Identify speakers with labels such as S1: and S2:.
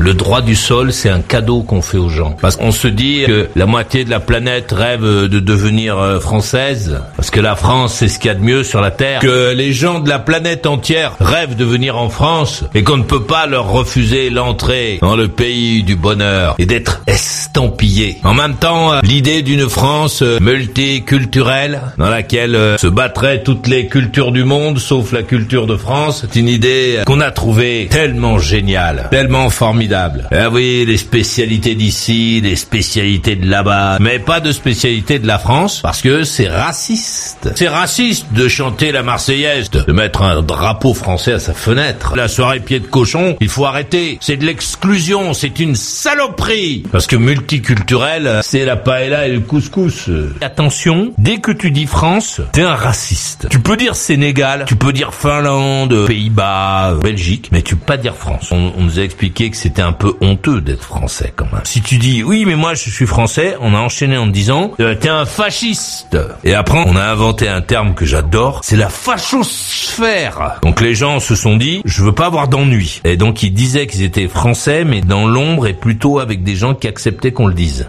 S1: Le droit du sol, c'est un cadeau qu'on fait aux gens. Parce qu'on se dit que la moitié de la planète rêve de devenir euh, française, parce que la France, c'est ce qu'il y a de mieux sur la Terre, que les gens de la planète entière rêvent de venir en France, et qu'on ne peut pas leur refuser l'entrée dans le pays du bonheur, et d'être estampillé. En même temps, euh, l'idée d'une France euh, multiculturelle, dans laquelle se battraient toutes les cultures du monde, sauf la culture de France, c'est une idée qu'on a trouvée tellement géniale, tellement formidable ah oui, les spécialités d'ici, les spécialités de là-bas, mais pas de spécialité de la France, parce que c'est raciste. C'est raciste de chanter la Marseillaise, de mettre un drapeau français à sa fenêtre. La soirée pied de cochon, il faut arrêter. C'est de l'exclusion, c'est une saloperie. Parce que multiculturel, c'est la paella et le couscous. Attention, dès que tu dis France, t'es un raciste. Tu peux dire Sénégal, tu peux dire Finlande, Pays-Bas, Belgique, mais tu peux pas dire France. On, nous a expliqué que un peu honteux d'être français quand même. Si tu dis oui mais moi je suis français, on a enchaîné en disant euh, t'es un fasciste. Et après on a inventé un terme que j'adore, c'est la fachosphère. Donc les gens se sont dit je veux pas avoir d'ennui. Et donc ils disaient qu'ils étaient français mais dans l'ombre et plutôt avec des gens qui acceptaient qu'on le dise.